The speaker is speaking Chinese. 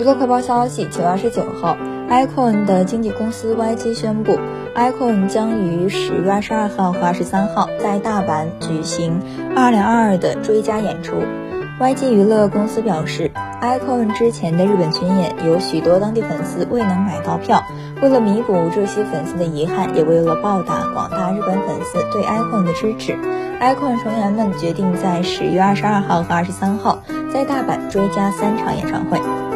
娱乐快报消息九月二十九号 icon 的经纪公司 yg 宣布 icon 将于十月二十二号和二十三号在大阪举行二零二二的追加演出。Yg 娱乐公司表示 icon 之前的日本巡演有许多当地粉丝未能买到票。为了弥补这些粉丝的遗憾也为了报答广大日本粉丝对 icon 的支持 icon 成员们决定在十月二十二号和二十三号在大阪追加三场演唱会。